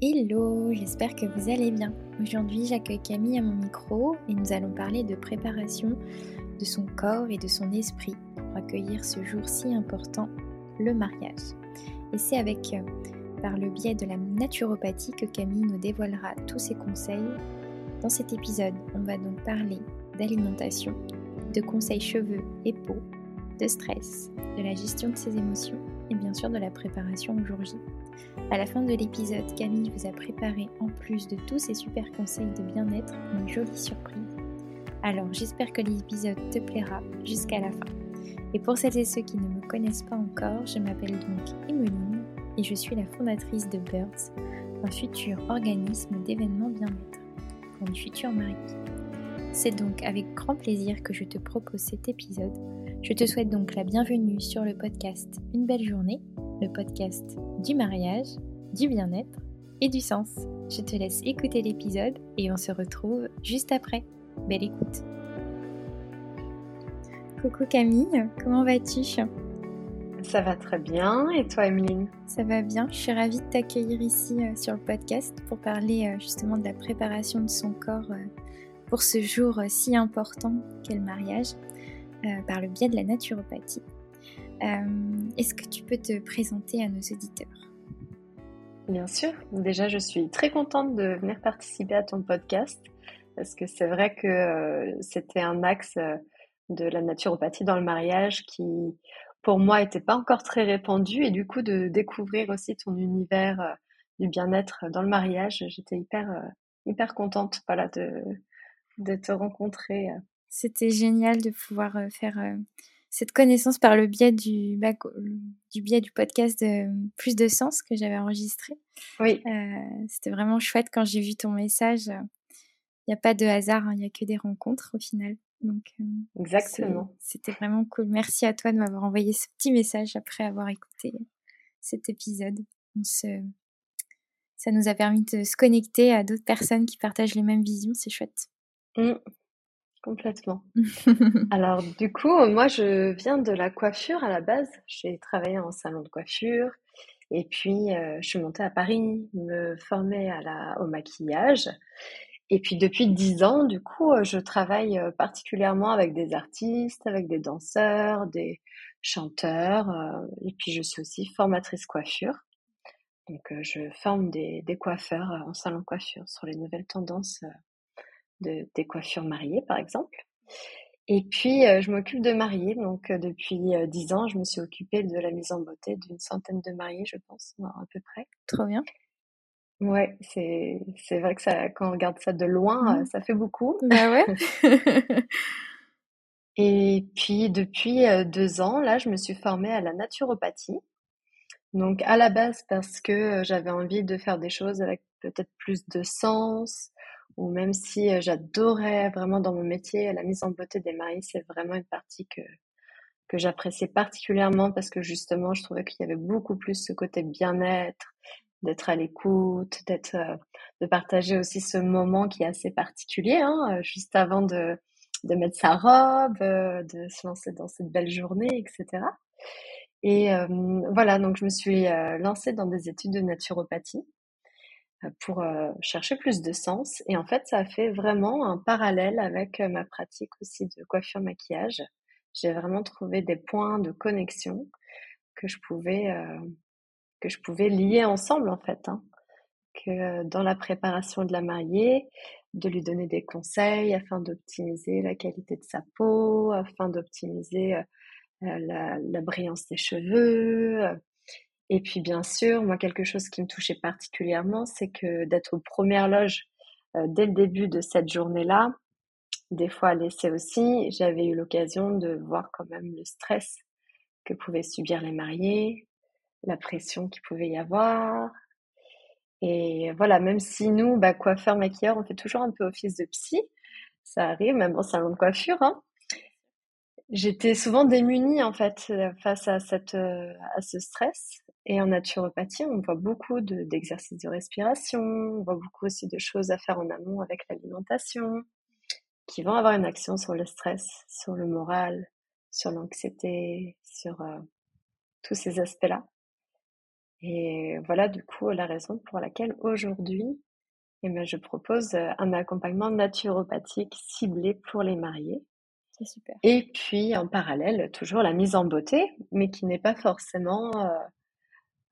Hello, j'espère que vous allez bien. Aujourd'hui, j'accueille Camille à mon micro et nous allons parler de préparation de son corps et de son esprit pour accueillir ce jour si important, le mariage. Et c'est avec, euh, par le biais de la naturopathie, que Camille nous dévoilera tous ses conseils. Dans cet épisode, on va donc parler d'alimentation, de conseils cheveux et peau, de stress, de la gestion de ses émotions et bien sûr de la préparation au jour J. À la fin de l'épisode, Camille vous a préparé, en plus de tous ces super conseils de bien-être, une jolie surprise. Alors j'espère que l'épisode te plaira jusqu'à la fin. Et pour celles et ceux qui ne me connaissent pas encore, je m'appelle donc Emeline et je suis la fondatrice de Birds, un futur organisme d'événements bien-être pour les futurs mariés. C'est donc avec grand plaisir que je te propose cet épisode. Je te souhaite donc la bienvenue sur le podcast Une belle journée, le podcast du mariage, du bien-être et du sens. Je te laisse écouter l'épisode et on se retrouve juste après. Belle écoute. Coucou Camille, comment vas-tu? Ça va très bien et toi Emeline? Ça va bien, je suis ravie de t'accueillir ici euh, sur le podcast pour parler euh, justement de la préparation de son corps euh, pour ce jour si important qu'est le mariage par le biais de la naturopathie. Est-ce que tu peux te présenter à nos auditeurs? Bien sûr, déjà je suis très contente de venir participer à ton podcast parce que c'est vrai que c'était un axe de la naturopathie dans le mariage qui, pour moi, n'était pas encore très répandu. Et du coup, de découvrir aussi ton univers euh, du bien-être dans le mariage, j'étais hyper, euh, hyper contente voilà, de, de te rencontrer. Euh. C'était génial de pouvoir faire cette connaissance par le biais du, du biais du podcast de Plus de Sens que j'avais enregistré. Oui. C'était vraiment chouette quand j'ai vu ton message. Il n'y a pas de hasard, hein, il n'y a que des rencontres au final. Donc, euh, Exactement. C'était vraiment cool. Merci à toi de m'avoir envoyé ce petit message après avoir écouté cet épisode. On se... Ça nous a permis de se connecter à d'autres personnes qui partagent les mêmes visions. C'est chouette. Mmh. Complètement. Alors, du coup, moi, je viens de la coiffure à la base. J'ai travaillé en salon de coiffure. Et puis, euh, je suis montée à Paris, me former à la, au maquillage. Et puis depuis dix ans, du coup, euh, je travaille euh, particulièrement avec des artistes, avec des danseurs, des chanteurs. Euh, et puis je suis aussi formatrice coiffure. Donc je forme des, des coiffeurs en salon de coiffure sur les nouvelles tendances de, des coiffures mariées, par exemple. Et puis je m'occupe de mariés. Donc depuis dix ans, je me suis occupée de la mise en beauté d'une centaine de mariés, je pense, à peu près. Trop bien. Ouais, c'est c'est vrai que ça quand on regarde ça de loin, mmh. ça fait beaucoup. Bah ouais. Et puis depuis, deux ans, là, je me suis formée à la naturopathie. Donc à la base parce que, j'avais envie de faire des choses avec peut-être plus de sens ou même si, j'adorais vraiment dans mon métier la mise en beauté des mariés, c'est vraiment une partie que que j'appréciais particulièrement parce que justement je trouvais qu'il y avait beaucoup plus ce côté bien-être d'être à l'écoute, d'être, euh, de partager aussi ce moment qui est assez particulier, hein, euh, juste avant de, de mettre sa robe, euh, de se lancer dans cette belle journée, etc. Et voilà, donc je me suis lancée dans des études de naturopathie pour chercher plus de sens. Et en fait, ça a fait vraiment un parallèle avec ma pratique aussi de coiffure maquillage. J'ai vraiment trouvé des points de connexion que je pouvais que je pouvais lier ensemble en fait. Hein. Que euh, dans la préparation de la mariée, de lui donner des conseils afin d'optimiser la qualité de sa peau, afin d'optimiser euh, euh, la, brillance des cheveux. Et puis bien sûr, moi quelque chose qui me touchait particulièrement, c'est que d'être aux premières loges dès le début de cette journée-là, des fois à l'essai aussi, j'avais eu l'occasion de voir quand même le stress que pouvaient subir les mariés, la pression qu'il pouvait y avoir. Et voilà, même si nous, bah, coiffeurs, maquilleurs, on fait toujours un peu office de psy, ça arrive, même en salon de coiffure, hein. J'étais souvent démunie en fait face à, cette, euh, à ce stress. Et en naturopathie, on voit beaucoup d'exercices de, respiration, on voit beaucoup aussi de choses à faire en amont avec l'alimentation, qui vont avoir une action sur le stress, sur le moral, sur l'anxiété, sur euh, tous ces aspects-là. Et voilà du coup la raison pour laquelle aujourd'hui, eh ben, je propose un accompagnement naturopathique ciblé pour les mariés. C'est super. Et puis en parallèle, toujours la mise en beauté, mais qui n'est pas forcément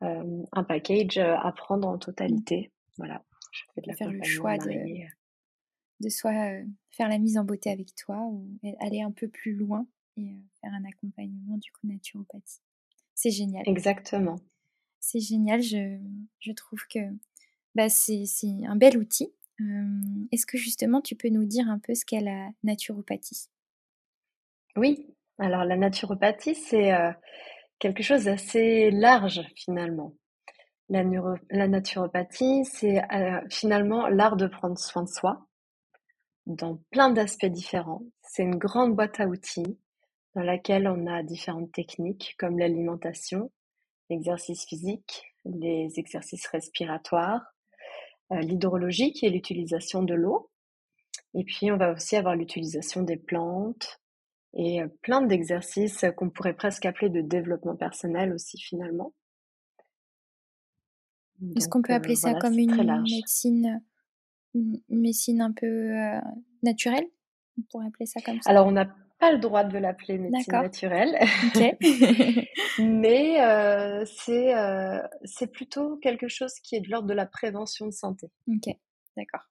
un package à prendre en totalité. Voilà, je fais de faire le choix de, de soit faire la mise en beauté avec toi ou aller un peu plus loin et faire un accompagnement du coup naturopathie. C'est génial. Exactement. C'est génial. Je, je, trouve que bah, c'est un bel outil. Est-ce que justement tu peux nous dire un peu ce qu'est la naturopathie? Oui. Alors la naturopathie, c'est quelque chose d'assez large finalement. La, la naturopathie, c'est finalement l'art de prendre soin de soi dans plein d'aspects différents. C'est une grande boîte à outils dans laquelle on a différentes techniques comme l'alimentation, l'exercice physique, les exercices respiratoires, euh, l'hydrologie qui est l'utilisation de l'eau. Et puis on va aussi avoir l'utilisation des plantes et euh, plein d'exercices qu'on pourrait presque appeler de développement personnel aussi finalement. Est-ce qu'on peut appeler euh, ça comme une médecine, une médecine un peu naturelle? On pourrait appeler ça comme ça. Alors on n'a pas le droit de l'appeler médecine naturelle. Mais euh, c'est euh, plutôt quelque chose qui est de l'ordre de la prévention de santé. Ok, d'accord.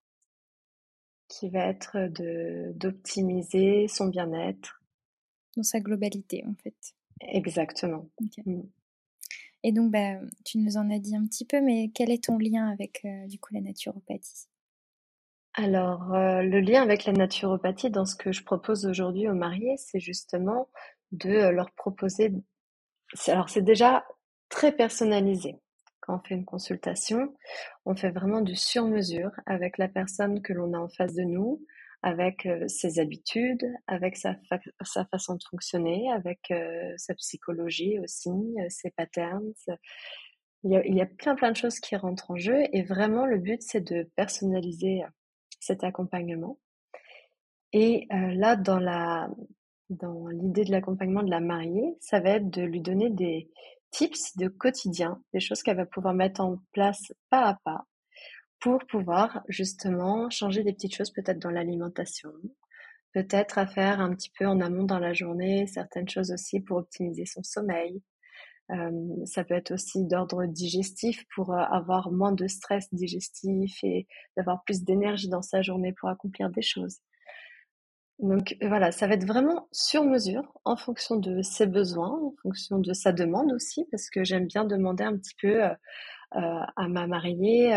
Qui va être d'optimiser son bien-être. Dans sa globalité, en fait. Exactement. Mm. Et donc, bah, tu nous en as dit un petit peu, mais quel est ton lien avec euh, du coup la naturopathie? Alors, euh, le lien avec la naturopathie dans ce que je propose aujourd'hui aux mariés, c'est justement de euh, leur proposer. Alors, c'est déjà très personnalisé. Quand on fait une consultation, on fait vraiment du sur-mesure avec la personne que l'on a en face de nous, avec euh, ses habitudes, avec sa, façon de fonctionner, avec sa psychologie aussi, ses patterns. Il y, a, plein plein de choses qui rentrent en jeu et vraiment le but c'est de personnaliser cet accompagnement. Et euh, là, dans la dans l'idée de l'accompagnement de la mariée, ça va être de lui donner des tips de quotidien, des choses qu'elle va pouvoir mettre en place pas à pas pour pouvoir justement changer des petites choses peut-être dans l'alimentation, peut-être à faire un petit peu en amont dans la journée, certaines choses aussi pour optimiser son sommeil, ça peut être aussi d'ordre digestif pour avoir moins de stress digestif et d'avoir plus d'énergie dans sa journée pour accomplir des choses. Donc voilà, ça va être vraiment sur mesure en fonction de ses besoins, en fonction de sa demande aussi, parce que j'aime bien demander un petit peu à ma mariée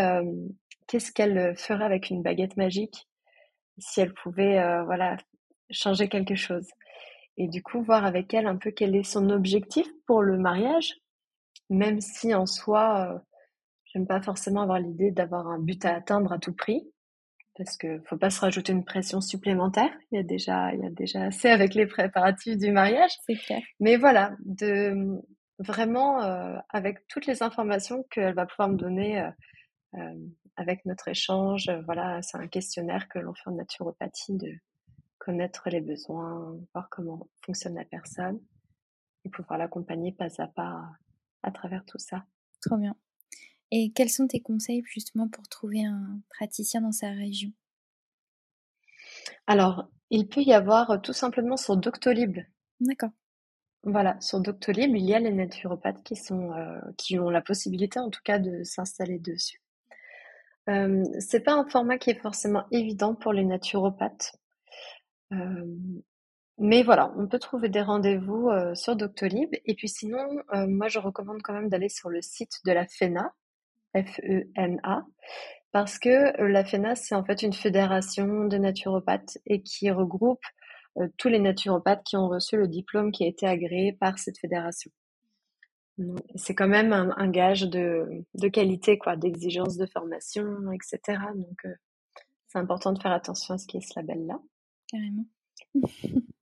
qu'est-ce qu'elle ferait avec une baguette magique si elle pouvait voilà changer quelque chose? Et du coup voir avec elle un peu quel est son objectif pour le mariage, même si en soi, euh, j'aime pas forcément avoir l'idée d'avoir un but à atteindre à tout prix, parce que faut pas se rajouter une pression supplémentaire. Il y a déjà, il y a déjà assez avec les préparatifs du mariage. C'est clair. Mais voilà, de vraiment euh, avec toutes les informations qu'elle va pouvoir me donner euh, euh avec notre échange. voilà, c'est un questionnaire que l'on fait en naturopathie de connaître les besoins, voir comment fonctionne la personne et pouvoir l'accompagner pas à pas à travers tout ça. Trop bien. Et quels sont tes conseils justement pour trouver un praticien dans sa région? Alors, il peut y avoir tout simplement sur Doctolib. D'accord. Voilà, sur Doctolib, il y a les naturopathes qui sont euh, qui ont la possibilité en tout cas de s'installer dessus. Euh, c'est pas un format qui est forcément évident pour les naturopathes mais voilà, on peut trouver des rendez-vous, sur Doctolib et puis sinon, moi je recommande quand même d'aller sur le site de la FENA, F-E-N-A, parce que, la FENA, c'est en fait une fédération de naturopathes et qui regroupe, tous les naturopathes qui ont reçu le diplôme qui a été agréé par cette fédération. C'est quand même un gage de de qualité quoi, d'exigence de formation etc. donc c'est important de faire attention à ce qui est ce label-là carrément.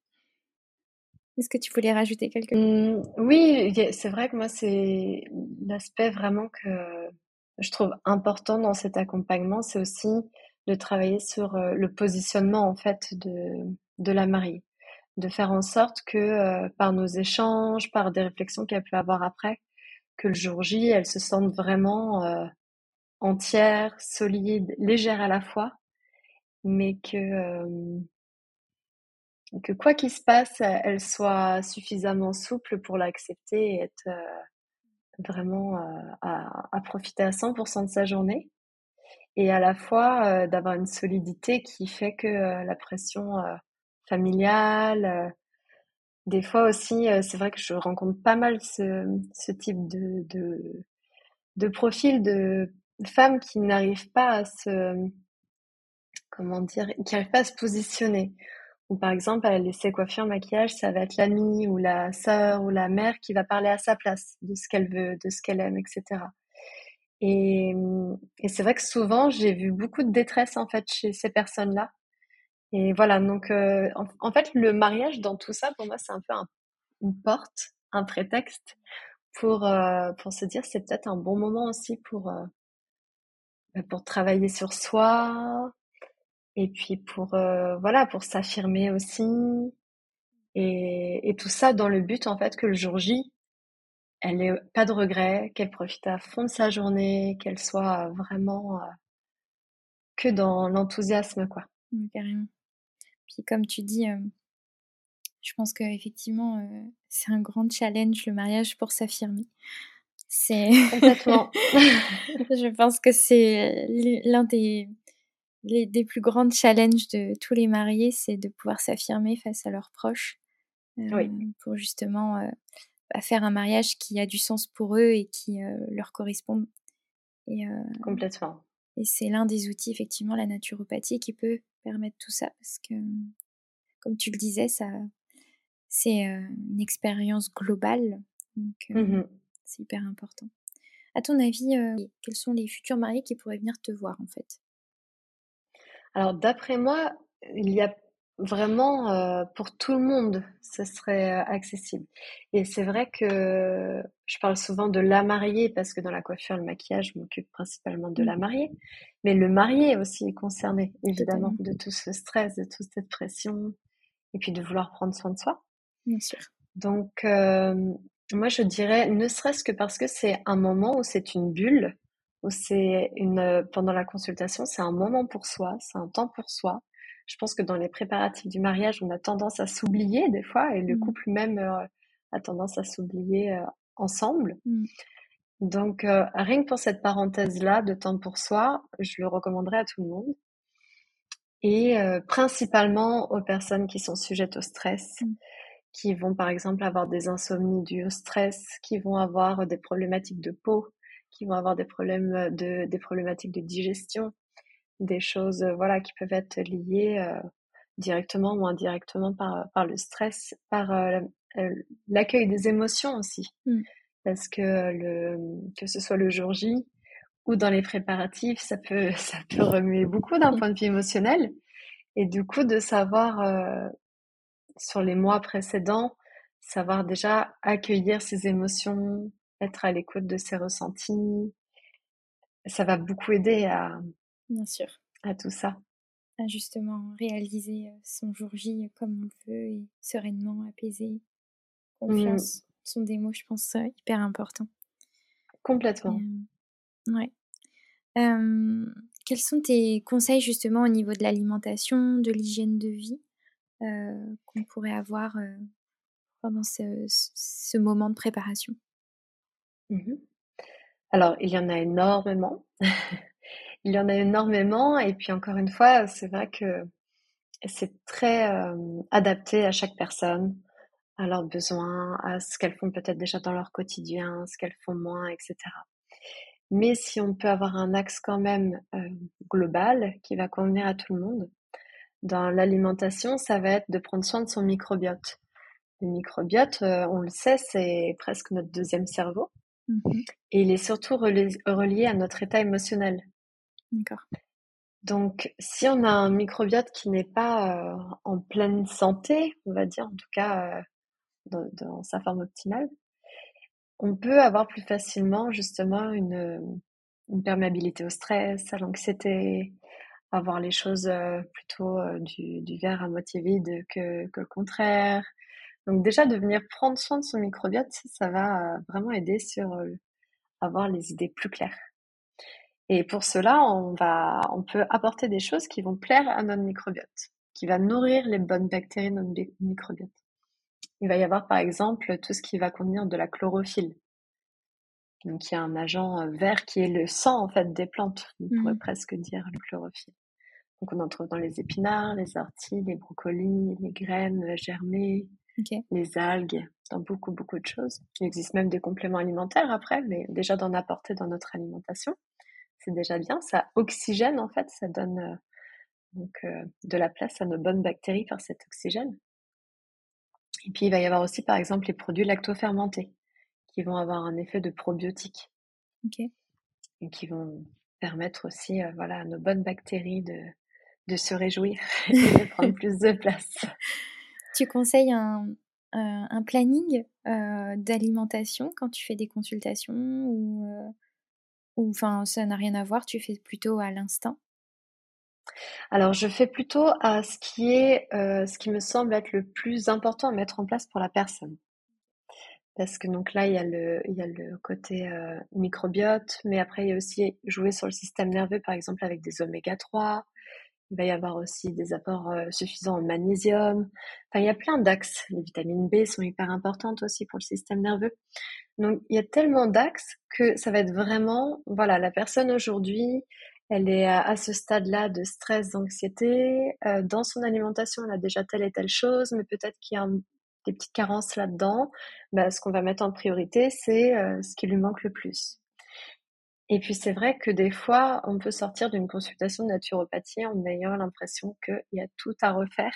Est-ce que tu voulais rajouter quelque chose? Mmh, Oui, c'est vrai que moi, c'est l'aspect vraiment que je trouve important dans cet accompagnement, c'est aussi de travailler sur euh, le positionnement en fait de, de la mariée, de faire en sorte que euh, par nos échanges, par des réflexions qu'elle peut avoir après, que le jour J, elles se sentent vraiment euh, entières, solides, légères à la fois, mais que, euh, que quoi qu'il se passe, elles soient suffisamment souples pour l'accepter et être euh, vraiment à, à, profiter à 100% de sa journée. Et à la fois d'avoir une solidité qui fait que la pression familiale, des fois aussi, c'est vrai que je rencontre pas mal ce, type de, de, de profil de femmes qui n'arrivent pas à se, comment dire, qui n'arrivent pas à se positionner. Ou par exemple, à laisser coiffure, maquillage, ça va être l'amie ou la sœur ou la mère qui va parler à sa place de ce qu'elle veut, de ce qu'elle aime, etc. Et, et c'est vrai que souvent, j'ai vu beaucoup de détresse en fait chez ces personnes-là et voilà, donc euh, en, fait, le mariage dans tout ça, pour moi, c'est un peu une porte, un prétexte pour, euh, pour se dire c'est peut-être un bon moment aussi pour, euh, bah, pour travailler sur soi et puis pour, voilà, pour s'affirmer aussi. Et, et tout ça dans le but, en fait, que le jour J, elle n'ait pas de regrets, qu'elle profite à fond de sa journée, qu'elle soit vraiment que dans l'enthousiasme, quoi. Mmh, carrément. Puis comme tu dis, euh, je pense qu'effectivement, euh, c'est un grand challenge le mariage pour s'affirmer. C'est complètement. je pense que c'est l'un des, des plus grands challenges de tous les mariés, c'est de pouvoir s'affirmer face à leurs proches euh, pour justement bah, faire un mariage qui a du sens pour eux et qui leur correspond. Et, complètement. Et c'est l'un des outils, effectivement, la naturopathie qui peut permettre tout ça parce que, comme tu le disais, ça, c'est une expérience globale. Donc, mmh c'est hyper important. À ton avis, quels sont les futurs mariés qui pourraient venir te voir, en fait? Alors, d'après moi, il y a vraiment euh, pour tout le monde, ce serait euh, accessible. Et c'est vrai que je parle souvent de la mariée parce que dans la coiffure, le maquillage, je m'occupe principalement de la mmh. mariée. Mais le marié aussi est concerné, évidemment, de tout ce stress, de toute cette pression et puis de vouloir prendre soin de soi. Bien sûr. Donc, euh, moi, je dirais, ne serait-ce que parce que c'est un moment où c'est une bulle, où c'est une, pendant la consultation, c'est un moment pour soi, c'est un temps pour soi je pense que dans les préparatifs du mariage, on a tendance à s'oublier des fois, et le mmh. couple même euh, a tendance à s'oublier euh, ensemble. Mmh. Donc, euh, rien que pour cette parenthèse-là de temps pour soi, je le recommanderais à tout le monde. Et principalement aux personnes qui sont sujettes au stress, mmh. qui vont par exemple avoir des insomnies dues au stress, qui vont avoir des problématiques de peau, qui vont avoir des problèmes de, des problématiques de digestion, des choses voilà qui peuvent être liées directement ou indirectement par, par le stress, par l'accueil des émotions aussi. Mmh. Parce que le, que ce soit le jour J ou dans les préparatifs, ça peut, ça peut remuer beaucoup d'un point de vue émotionnel. Et du coup, de savoir sur les mois précédents, savoir déjà accueillir ses émotions, être à l'écoute de ses ressentis, ça va beaucoup aider à, Bien sûr. À tout ça. À justement réaliser son jour J comme on le veut et sereinement, apaisé. Mmh. Confiance sont des mots, je pense, hyper importants. Complètement. ouais. quels sont tes conseils justement au niveau de l'alimentation, de l'hygiène de vie qu'on pourrait avoir pendant ce, moment de préparation? Mmh Alors, il y en a énormément. Il y en a énormément et puis encore une fois, c'est vrai que c'est très euh, adapté à chaque personne, à leurs besoins, à ce qu'elles font peut-être déjà dans leur quotidien, ce qu'elles font moins, etc. Mais si on peut avoir un axe quand même euh, global qui va convenir à tout le monde, dans l'alimentation, ça va être de prendre soin de son microbiote. Le microbiote, euh, on le sait, c'est presque notre deuxième cerveau. Mmh et il est surtout relié à notre état émotionnel. Donc, si on a un microbiote qui n'est pas euh, en pleine santé, on va dire, en tout cas euh, dans, sa forme optimale, on peut avoir plus facilement justement une, perméabilité au stress, à l'anxiété, avoir les choses euh, plutôt du, du, verre à moitié vide que, que, le contraire. Donc déjà, de venir prendre soin de son microbiote, ça va vraiment aider sur avoir les idées plus claires. Et pour cela, on va, on peut apporter des choses qui vont plaire à notre microbiote, qui va nourrir les bonnes bactéries de notre microbiote. Il va y avoir par exemple tout ce qui va contenir de la chlorophylle. Donc il y a un agent euh, vert qui est le sang en fait des plantes, on pourrait mmh. presque dire le chlorophylle. Donc on en trouve dans les épinards, les orties, les brocolis, les graines germées, les algues, dans beaucoup beaucoup de choses. Il existe même des compléments alimentaires après, mais déjà d'en apporter dans notre alimentation, c'est déjà bien. Ça oxygène en fait, ça donne euh, donc euh, de la place à nos bonnes bactéries par cet oxygène. Et puis il va y avoir aussi par exemple les produits lactofermentés qui vont avoir un effet de probiotique. Et qui vont permettre aussi euh, voilà, à nos bonnes bactéries de, de se réjouir et de prendre plus de place. Tu conseilles un, un planning d'alimentation quand tu fais des consultations ou, ou enfin ça n'a rien à voir, tu fais plutôt à l'instinct? Alors, je fais plutôt à ce qui est, ce qui me semble être le plus important à mettre en place pour la personne. Parce que donc là, il y a le, il y a le côté euh, microbiote, mais après, il y a aussi jouer sur le système nerveux, par exemple, avec des oméga 3. Il va y avoir aussi des apports euh, suffisants en magnésium. Enfin, il y a plein d'axes. Les vitamines B sont hyper importantes aussi pour le système nerveux. Donc, il y a tellement d'axes que ça va être vraiment, voilà, la personne aujourd'hui, elle est à, ce stade-là de stress, d'anxiété. Euh, dans son alimentation, elle a déjà telle et telle chose, mais peut-être qu'il y a des petites carences là-dedans, bah, ce qu'on va mettre en priorité, c'est euh, ce qui lui manque le plus. Et puis c'est vrai que des fois, on peut sortir d'une consultation de naturopathie en ayant l'impression qu'il y a tout à refaire,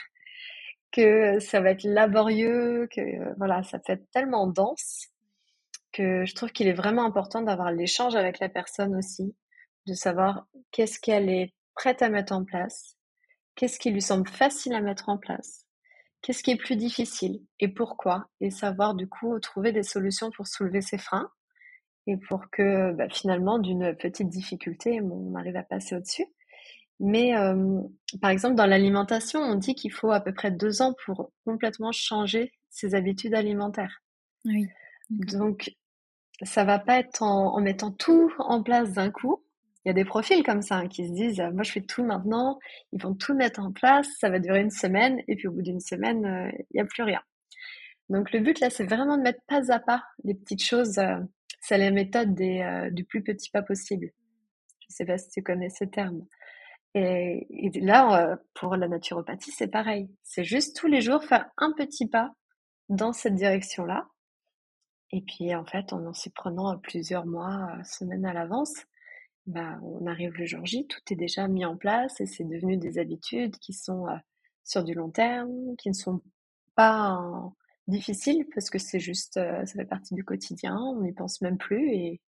que ça va être laborieux, que euh, voilà, ça peut être tellement dense que je trouve qu'il est vraiment important d'avoir l'échange avec la personne aussi, de savoir qu'est-ce qu'elle est prête à mettre en place, qu'est-ce qui lui semble facile à mettre en place, Qu'est-ce qui est plus difficile et pourquoi Et savoir du coup trouver des solutions pour soulever ses freins et pour que bah, finalement d'une petite difficulté, on arrive à passer au-dessus. Mais euh, par exemple, dans l'alimentation, on dit qu'il faut à peu près deux ans pour complètement changer ses habitudes alimentaires. Oui. Donc, ça va pas être en mettant tout en place d'un coup, il y a des profils comme ça hein, qui se disent moi je fais tout maintenant, ils vont tout mettre en place, ça va durer une semaine et puis au bout d'une semaine euh, il n'y a plus rien. Donc le but là c'est vraiment de mettre pas à pas les petites choses. Euh, c'est la méthode des, euh, du plus petit pas possible. Je sais pas si tu connais ce terme. Et, là pour la naturopathie c'est pareil. C'est juste tous les jours faire un petit pas dans cette direction là. Et puis en fait en en s'y prenant plusieurs mois, semaines à l'avance bah, on arrive le jour J, tout est déjà mis en place et c'est devenu des habitudes qui sont euh, sur du long terme, qui ne sont pas difficiles parce que c'est juste, euh, ça fait partie du quotidien, on n'y pense même plus et,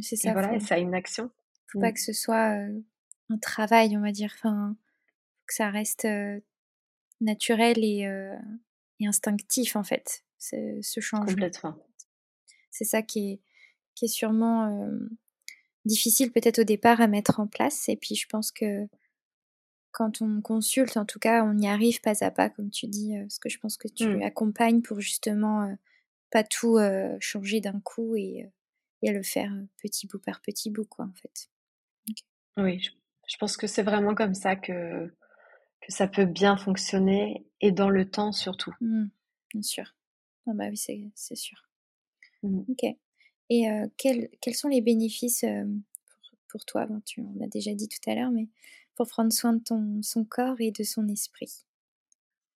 c'est ça. voilà, ça a une action. Faut pas mmh. que ce soit euh, un travail, on va dire, enfin, que ça reste naturel et, et, instinctif en fait, ce changement. Complètement. C'est ça qui est, qui est sûrement difficile peut-être au départ à mettre en place. Et puis je pense que quand on consulte, en tout cas, on y arrive pas à pas, comme tu dis, euh, parce que je pense que tu mmh. accompagnes pour justement euh, pas tout euh, changer d'un coup et, et, le faire petit bout par petit bout, quoi, en fait. Oui, je, pense que c'est vraiment comme ça que, que ça peut bien fonctionner et dans le temps surtout. Mmh, bien sûr. Ah bah oui, c'est sûr. Mmh. Ok. Et quels, quels, sont les bénéfices pour, toi? Tu, On l'a déjà dit tout à l'heure, mais pour prendre soin de ton, son corps et de son esprit.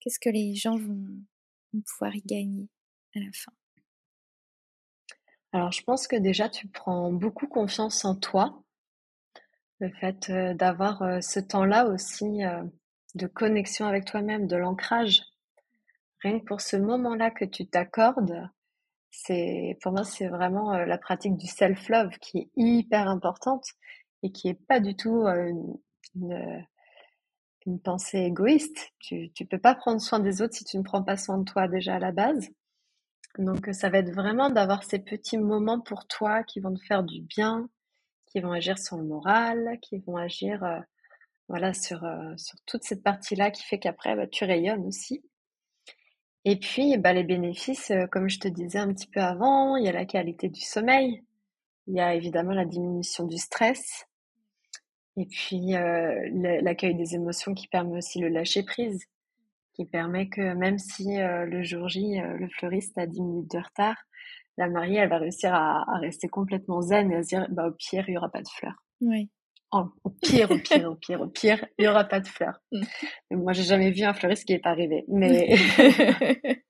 Qu'est-ce que les gens vont, pouvoir y gagner à la fin? Alors, je pense que déjà, tu prends beaucoup confiance en toi. Le fait d'avoir ce temps-là aussi de connexion avec toi-même, de l'ancrage. Rien que pour ce moment-là que tu t'accordes, c'est pour moi c'est vraiment euh, la pratique du self love qui est hyper importante et qui est pas du tout euh, une, une, pensée égoïste. Tu tu peux pas prendre soin des autres si tu ne prends pas soin de toi déjà à la base. Donc ça va être vraiment d'avoir ces petits moments pour toi qui vont te faire du bien, qui vont agir sur le moral, qui vont agir euh, voilà sur sur toute cette partie là qui fait qu'après bah, tu rayonnes aussi. Et puis, bah, les bénéfices, euh, comme je te disais un petit peu avant, il y a la qualité du sommeil. Il y a évidemment la diminution du stress. Et puis euh, l'accueil des émotions qui permet aussi le lâcher prise, qui permet que même si euh, le jour J, euh, le fleuriste a 10 minutes de retard, la mariée, elle va réussir à, rester complètement zen et à se dire, bah, au pire, il n'y aura pas de fleurs. Oui. Oh, au pire, au pire, au pire, au pire, il n'y aura pas de fleurs. Mm. Moi, j'ai jamais vu un fleuriste qui n'est pas arrivé. Mais...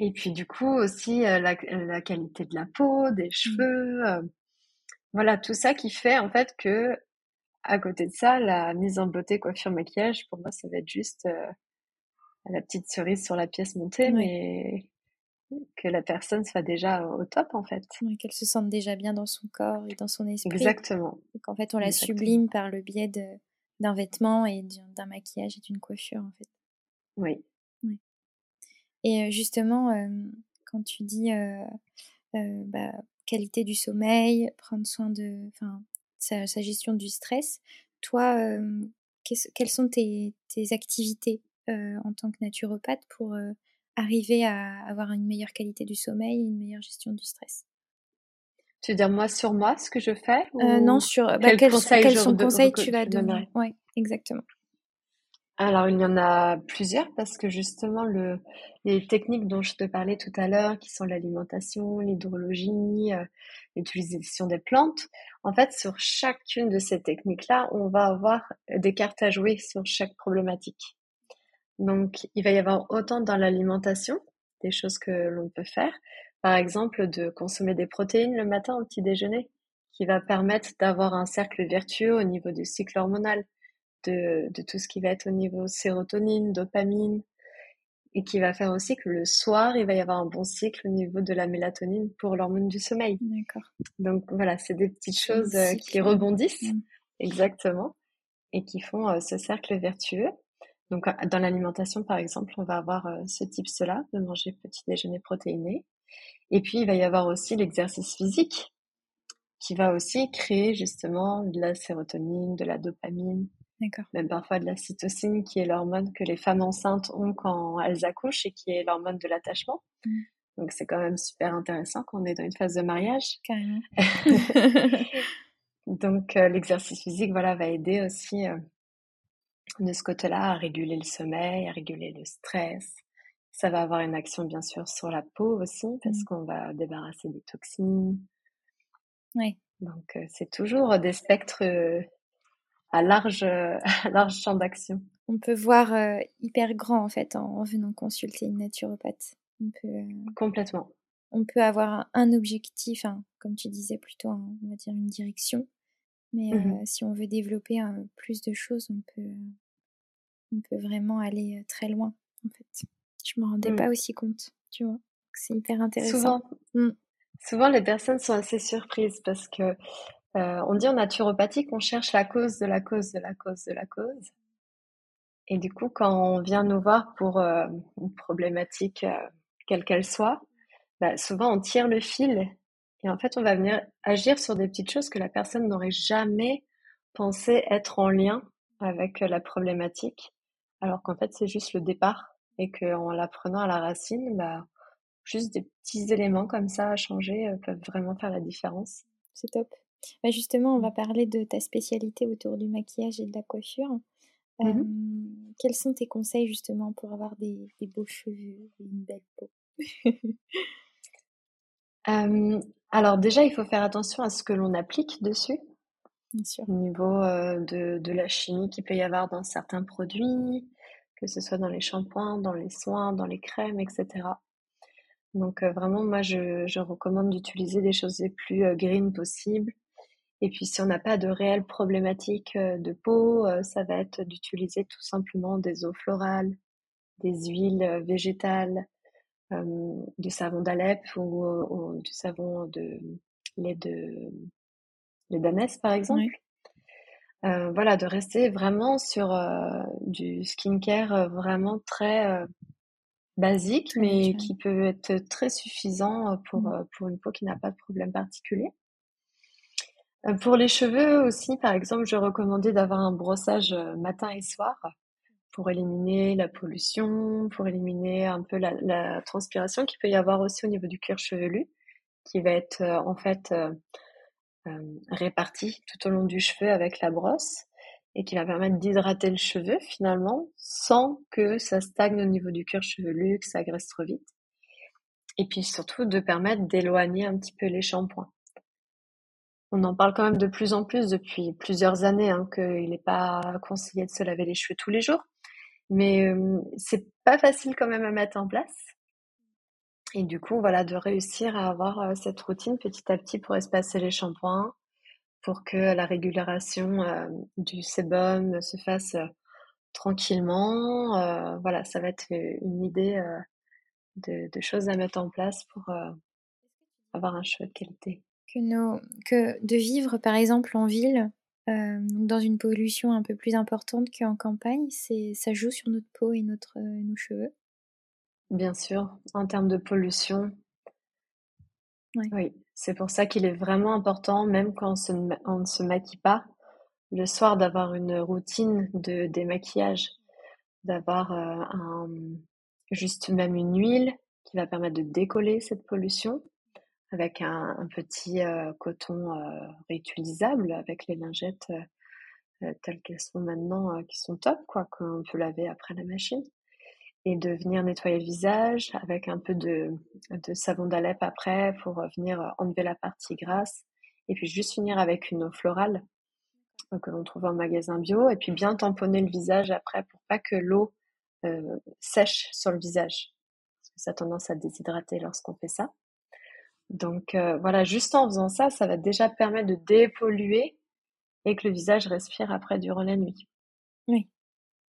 et puis, du coup, aussi, la, la, qualité de la peau, des mm. cheveux. Voilà, tout ça qui fait en fait que, à côté de ça, la mise en beauté, coiffure, maquillage, pour moi, ça va être juste euh, la petite cerise sur la pièce montée, mais que la personne soit déjà au top en fait. qu'elle se sente déjà bien dans son corps et dans son esprit. Exactement. Et qu'en fait, on la sublime par le biais d'un vêtement et d'un maquillage et d'une coiffure en fait. Oui. Et euh, justement, euh, quand tu dis bah, qualité du sommeil, prendre soin de enfin, sa, gestion du stress. Toi, quelles sont tes, activités en tant que naturopathe pour arriver à avoir une meilleure qualité du sommeil et une meilleure gestion du stress? Tu veux dire moi sur moi, ce que je fais Non, sur bah, quels, quels, sont conseils tu vas donner? Oui, exactement. Alors, il y en a plusieurs parce que justement, le, les techniques dont je te parlais tout à l'heure, qui sont l'alimentation, l'hydrologie, euh, l'utilisation des plantes, en fait, sur chacune de ces techniques-là, on va avoir des cartes à jouer sur chaque problématique. Donc, il va y avoir autant dans l'alimentation, des choses que l'on peut faire. Par exemple, de consommer des protéines le matin au petit déjeuner, qui va permettre d'avoir un cercle vertueux au niveau du cycle hormonal de, tout ce qui va être au niveau sérotonine, dopamine, et qui va faire aussi que le soir, il va y avoir un bon cycle au niveau de la mélatonine pour l'hormone du sommeil. D'accord. Donc voilà, c'est des petites choses euh, qui rebondissent, mm. exactement, et qui font euh, ce cercle vertueux. Donc dans l'alimentation, par exemple, on va avoir euh, ce type-cela, de manger petit déjeuner protéiné. Et puis, il va y avoir aussi l'exercice physique, qui va aussi créer justement de la sérotonine, de la dopamine, même parfois de la cytocine, qui est l'hormone que les femmes enceintes ont quand elles accouchent et qui est l'hormone de l'attachement. Mm. Donc c'est quand même super intéressant quand on est dans une phase de mariage. Carrément. Donc euh, l'exercice physique voilà, va aider aussi euh, de ce côté-là à réguler le sommeil, à réguler le stress. Ça va avoir une action bien sûr sur la peau aussi parce mm. qu'on va débarrasser des toxines. Oui. Donc euh, c'est toujours des spectres à large, large champ d'action. On peut voir euh, hyper grand en fait en, venant consulter une naturopathe. On peut, euh, Complètement. On peut avoir un, objectif, comme tu disais plutôt, on va dire une direction. Mais euh, mmh si on veut développer plus de choses, on peut, on peut vraiment aller très loin en fait. Je me rendais mmh. pas aussi compte, tu vois. C'est hyper intéressant. Souvent, mmh. souvent les personnes sont assez surprises parce que euh, on dit en naturopathie qu'on cherche la cause de la cause de la cause de la cause. Et du coup, quand on vient nous voir pour euh, une problématique, euh, quelle qu'elle soit, bah, souvent on tire le fil et en fait on va venir agir sur des petites choses que la personne n'aurait jamais pensé être en lien avec la problématique, alors qu'en fait c'est juste le départ et qu'en la prenant à la racine, bah, juste des petits éléments comme ça à changer peuvent vraiment faire la différence. C'est top. Bah, justement, on va parler de ta spécialité autour du maquillage et de la coiffure. Mmh quels sont tes conseils justement pour avoir des, beaux cheveux et une belle peau? Alors déjà, il faut faire attention à ce que l'on applique dessus. Bien sûr. Au niveau de, de, la chimie qu'il peut y avoir dans certains produits, que ce soit dans les shampoings, dans les soins, dans les crèmes, etc. Donc vraiment, moi, je, je recommande d'utiliser des choses les plus green possibles et puis, si on n'a pas de réelles problématiques euh, de peau, euh, ça va être d'utiliser tout simplement des eaux florales, des huiles euh, végétales, du savon d'Alep ou, du savon de lait de lait d'ânesse, par exemple. voilà, de rester vraiment sur du skincare vraiment très basique, mais qui peut être très suffisant pour, mmh. pour une peau qui n'a pas de problème particulier. Euh, pour les cheveux aussi, par exemple, je recommandais d'avoir un brossage euh, matin et soir pour éliminer la pollution, pour éliminer un peu la, transpiration qu'il peut y avoir aussi au niveau du cuir chevelu, qui va être en fait réparti tout au long du cheveu avec la brosse et qui va permettre d'hydrater le cheveu finalement sans que ça stagne au niveau du cuir chevelu, que ça graisse trop vite. Et puis surtout de permettre d'éloigner un petit peu les shampoings. On en parle quand même de plus en plus depuis plusieurs années hein, qu'il n'est pas conseillé de se laver les cheveux tous les jours. Mais euh, c'est pas facile quand même à mettre en place. Et du coup, voilà, de réussir à avoir euh, cette routine petit à petit pour espacer les shampoings, pour que la régulation euh, du sébum se fasse tranquillement. voilà, ça va être une idée de, de, choses à mettre en place pour avoir un cheveu de qualité que, nos, que de vivre par exemple en ville, euh, dans une pollution un peu plus importante qu'en campagne, c'est, ça joue sur notre peau et notre, euh, nos cheveux. Bien sûr, en termes de pollution. Oui, c'est pour ça qu'il est vraiment important, même quand on, ne se maquille pas, le soir d'avoir une routine de démaquillage, d'avoir euh, un, juste même une huile qui va permettre de décoller cette pollution avec un, petit euh, coton euh, réutilisable, avec les lingettes euh, telles qu'elles sont maintenant, qui sont top, quoi, qu'on peut laver après la machine. Et de venir nettoyer le visage avec un peu de, de savon d'Alep après pour venir enlever la partie grasse. Et puis juste finir avec une eau florale que l'on trouve en magasin bio. Et puis bien tamponner le visage après pour pas que l'eau sèche sur le visage. Parce que ça a tendance à déshydrater lorsqu'on fait ça. Donc euh, voilà, juste en faisant ça, ça va déjà permettre de dépolluer et que le visage respire après durant la nuit. Oui,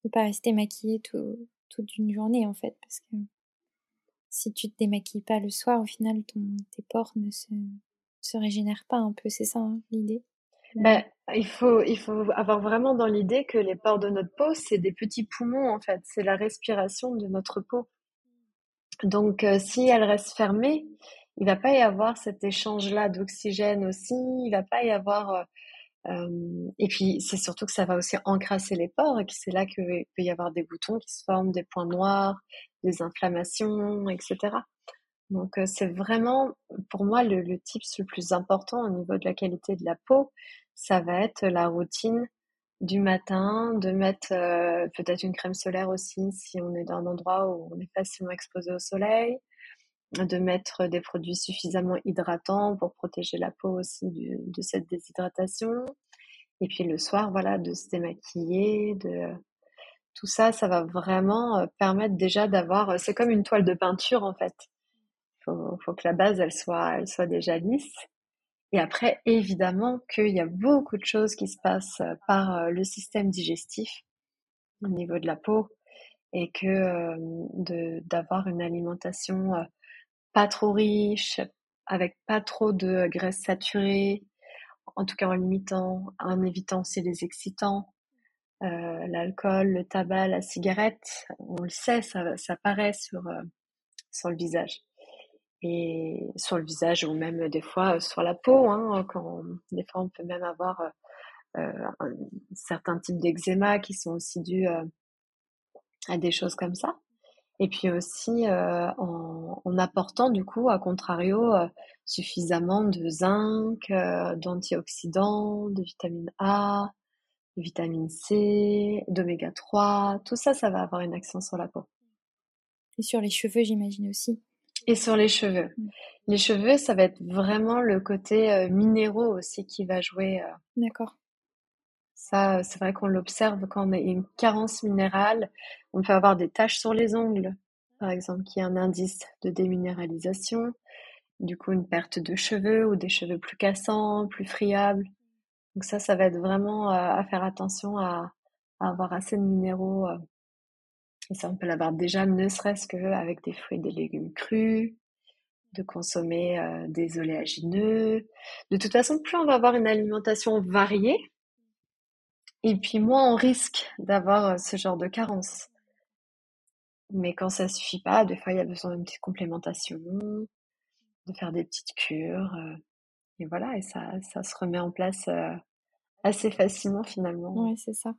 ne pas rester maquillé toute une journée en fait, parce que si tu te démaquilles pas le soir, au final, ton, tes pores ne se, se régénèrent pas un peu, c'est ça hein, l'idée? Ben, il, faut, il faut avoir vraiment dans l'idée que les pores de notre peau, c'est des petits poumons en fait, c'est la respiration de notre peau. Donc euh, si elle reste fermée, il va pas y avoir cet échange-là d'oxygène aussi, il va pas y avoir... Euh, euh, et puis c'est surtout que ça va aussi encrasser les pores et que c'est là qu'il peut y avoir des boutons qui se forment, des points noirs, des inflammations, etc. Donc euh, c'est vraiment pour moi le, le tips le plus important au niveau de la qualité de la peau, ça va être la routine du matin, de mettre peut-être une crème solaire aussi si on est dans un endroit où on est facilement exposé au soleil, de mettre des produits suffisamment hydratants pour protéger la peau aussi de cette déshydratation. Et puis le soir, voilà, de se démaquiller, de tout ça, ça va vraiment euh, permettre déjà d'avoir. Euh, c'est comme une toile de peinture en fait. Faut, faut, que la base elle soit, elle soit déjà lisse. Et après, évidemment, qu'il y a beaucoup de choses qui se passent euh, par le système digestif au niveau de la peau et que d'avoir une alimentation pas trop riche, avec pas trop de graisse saturée, en tout cas en limitant, en évitant aussi les excitants, euh, l'alcool, le tabac, la cigarette, on le sait, ça, ça paraît sur, euh, sur le visage. Et sur le visage ou même des fois sur la peau, hein, quand des fois on peut même avoir euh, certains types d'eczéma qui sont aussi dus à des choses comme ça. Et puis aussi euh, en, en, apportant du coup, à contrario, euh, suffisamment de zinc, euh, d'antioxydants, de vitamine A, de vitamine C, d'oméga 3. Tout ça, ça va avoir une action sur la peau. Et sur les cheveux, j'imagine aussi. Et sur les cheveux. Mmh. Les cheveux, ça va être vraiment le côté minéraux aussi qui va jouer. D'accord. Ça, c'est vrai qu'on l'observe quand on a une carence minérale. On peut avoir des taches sur les ongles, par exemple, qui est un indice de déminéralisation. Du coup, une perte de cheveux ou des cheveux plus cassants, plus friables. Donc ça, ça va être vraiment euh, à faire attention à, avoir assez de minéraux. Euh. Et ça, on peut l'avoir déjà, ne serait-ce qu'avec des fruits et des légumes crus, de consommer euh, des oléagineux. De toute façon, plus on va avoir une alimentation variée, et puis moins on risque d'avoir euh, ce genre de carence. Mais quand ça suffit pas, des fois il y a besoin d'une petite complémentation, de faire des petites cures. Euh, et voilà, et ça, ça se remet en place euh, assez facilement finalement. Oui, c'est ça.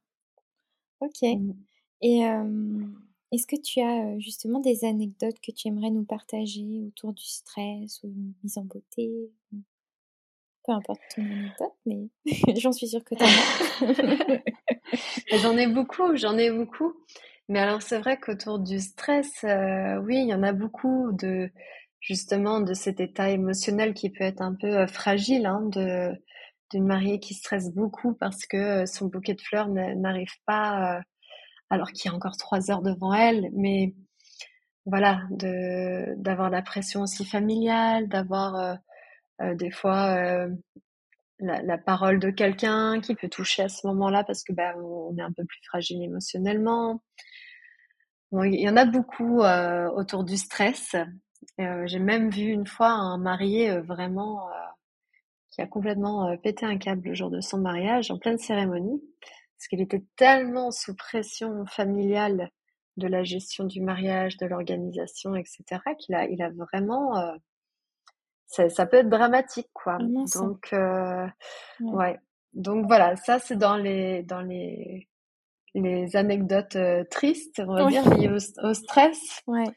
Ok. Mmh. Et Est-ce que tu as justement des anecdotes que tu aimerais nous partager autour du stress ou une mise en beauté? Peu importe ton anecdote, mais j'en suis sûre que tu en as. j'en ai beaucoup, j'en ai beaucoup. Mais alors c'est vrai qu'autour du stress, oui, il y en a beaucoup de justement de cet état émotionnel qui peut être un peu fragile, hein, de d'une mariée qui stresse beaucoup parce que son bouquet de fleurs n'arrive pas alors qu'il y a encore trois heures devant elle, mais voilà, de d'avoir la pression aussi familiale, d'avoir euh, euh, des fois euh, la, parole de quelqu'un qui peut toucher à ce moment-là parce que ben on est un peu plus fragile émotionnellement. il y en a beaucoup autour du stress. J'ai même vu une fois un marié vraiment qui a complètement pété un câble le jour de son mariage en pleine cérémonie parce qu'il était tellement sous pression familiale de la gestion du mariage, de l'organisation, etc., qu'il a, il a vraiment, euh, ça, ça, peut être dramatique, quoi. Ah, Donc, euh, ouais. Donc voilà, ça c'est dans les, dans les, les anecdotes euh, tristes, on va dire, liées au, stress. Ouais.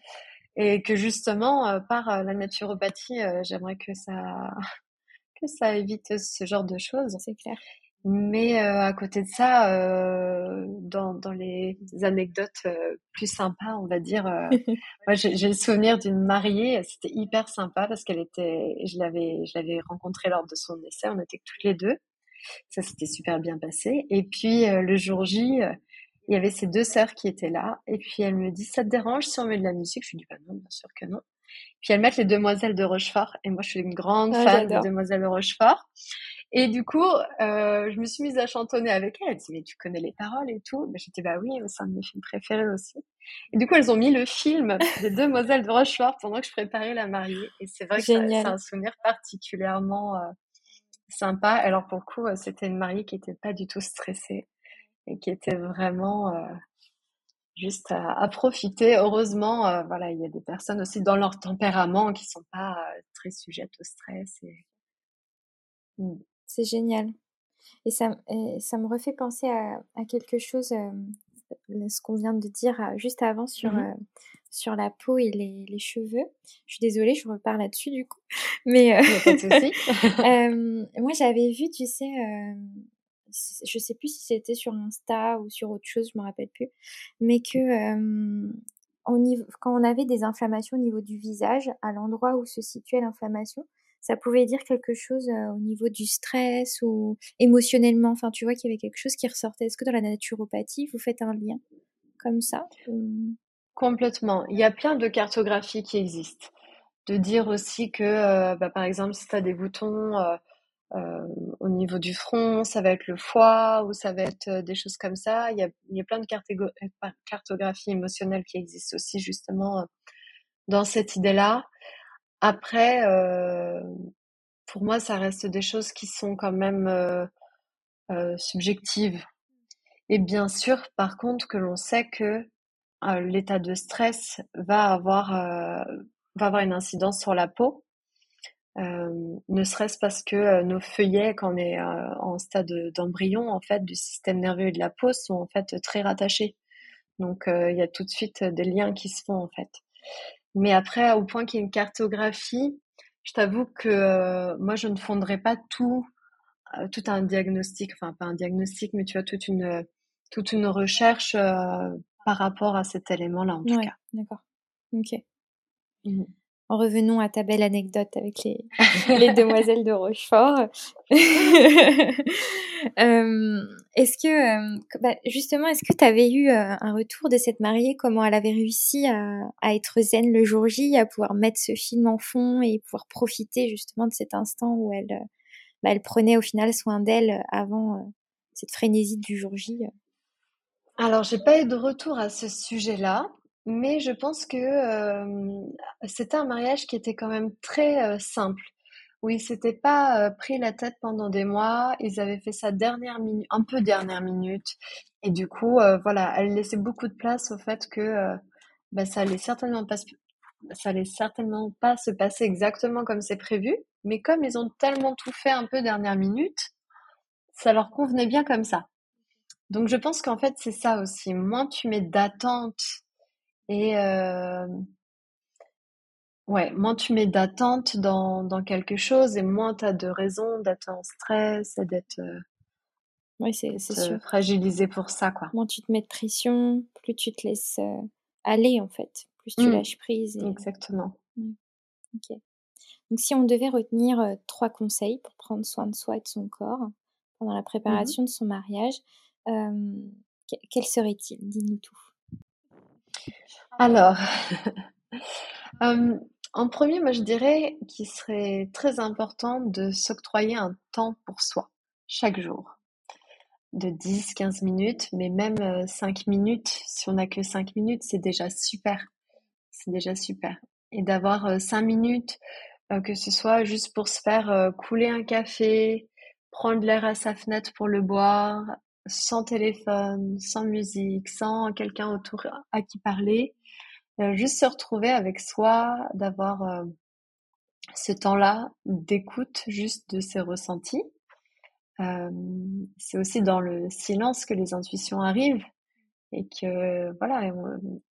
Et que justement, par la naturopathie, j'aimerais que ça, que ça évite ce genre de choses. C'est clair. Mais euh, à côté de ça, euh, dans, dans les anecdotes euh, plus sympas, on va dire, moi j'ai le souvenir d'une mariée, c'était hyper sympa parce qu'elle était, je l'avais, je l'avais rencontrée lors de son essai, on était toutes les deux, ça s'était super bien passé. Et puis le jour J, il y avait ces deux sœurs qui étaient là, et puis elle me dit, ça te dérange si on met de la musique? Je lui dis, bah non, bien sûr que non. Puis elles mettent les Demoiselles de Rochefort, et moi je suis une grande ah, fan des Demoiselles de Rochefort. Et du coup, euh, je me suis mise à chantonner avec elle. Elle dit, mais tu connais les paroles et tout. Ben, J'étais, bah oui, c'est un de mes films préférés aussi. Et du coup, elles ont mis le film des Demoiselles de Rochefort pendant que je préparais la mariée. Et c'est vrai que c'est un souvenir particulièrement euh, sympa. Alors pour le coup, euh, c'était une mariée qui était pas du tout stressée et qui était vraiment euh, juste à, à, profiter. Heureusement, euh, voilà, il y a des personnes aussi dans leur tempérament qui sont pas très sujettes au stress. Et... Hmm. C'est génial. Et ça, ça me refait penser à, quelque chose, ce qu'on vient de dire juste avant sur, mmh sur la peau et les, cheveux. Je suis désolée, je repars là-dessus du coup. Mais moi, j'avais vu, tu sais, je sais plus si c'était sur Insta ou sur autre chose, je me rappelle plus, mais que quand on avait des inflammations au niveau du visage, à l'endroit où se situait l'inflammation, ça pouvait dire quelque chose au niveau du stress ou émotionnellement? Enfin, tu vois qu'il y avait quelque chose qui ressortait. Est-ce que dans la naturopathie, vous faites un lien comme ça Complètement. Il y a plein de cartographies qui existent. De dire aussi que, bah, par exemple, si tu as des boutons au niveau du front, ça va être le foie ou ça va être des choses comme ça. Il y a, il y a plein de cartographies émotionnelles qui existent aussi justement dans cette idée-là. Après, euh, pour moi, ça reste des choses qui sont quand même euh, euh, subjectives. Et bien sûr, par contre, que l'on sait que l'état de stress va avoir, va avoir une incidence sur la peau, ne serait-ce parce que nos feuillets, quand on est en stade d'embryon, en fait, du système nerveux et de la peau, sont en fait très rattachés. Donc, il y a tout de suite des liens qui se font, en fait. Mais après, au point qu'il y ait une cartographie, je t'avoue que euh, moi, je ne fonderais pas tout, euh, tout un diagnostic, enfin pas un diagnostic, mais tu vois, toute une, toute une recherche euh, par rapport à cet élément-là, en tout cas. D'accord. Ok. Mmh revenons à ta belle anecdote avec les, les demoiselles de Rochefort. Euh, est-ce que, euh, bah, justement, est-ce que tu avais eu euh, un retour de cette mariée, comment elle avait réussi à, à, être zen le jour J, à pouvoir mettre ce film en fond et pouvoir profiter justement de cet instant où elle, bah, elle prenait au final soin d'elle avant cette frénésie du jour J? Alors, j'ai pas eu de retour à ce sujet-là. Mais je pense que c'était un mariage qui était quand même très simple, où ils s'étaient pas pris la tête pendant des mois. Ils avaient fait ça dernière minute, un peu dernière minute, et du coup, voilà, elle laissait beaucoup de place au fait que bah, ça allait certainement pas, ça allait certainement pas se passer exactement comme c'est prévu. Mais comme ils ont tellement tout fait un peu dernière minute, ça leur convenait bien comme ça. Donc je pense qu'en fait c'est ça aussi. Moins tu mets d'attente Et ouais, moins tu mets d'attente dans, dans quelque chose et moins tu as de raisons d'être en stress et d'être c'est, sûr. fragilisé pour ça. Quoi. Moins tu te mets de pression, plus tu te laisses aller en fait, plus tu mmh. lâches prise. Exactement. Ok. Donc si on devait retenir trois conseils pour prendre soin de soi et de son corps pendant la mmh préparation de son mariage, quels seraient-ils? Dis-nous tout. Alors, en premier, moi je dirais qu'il serait très important de s'octroyer un temps pour soi chaque jour. De 10-15 minutes, mais même 5 minutes, si on n'a que 5 minutes, c'est déjà super. C'est déjà super. Et d'avoir 5 minutes, que ce soit juste pour se faire couler un café, prendre l'air à sa fenêtre pour le boire, sans téléphone, sans musique, sans quelqu'un autour à qui parler, euh, juste se retrouver avec soi, d'avoir euh, ce temps-là d'écoute juste de ses ressentis. Euh, c'est aussi dans le silence que les intuitions arrivent et que voilà,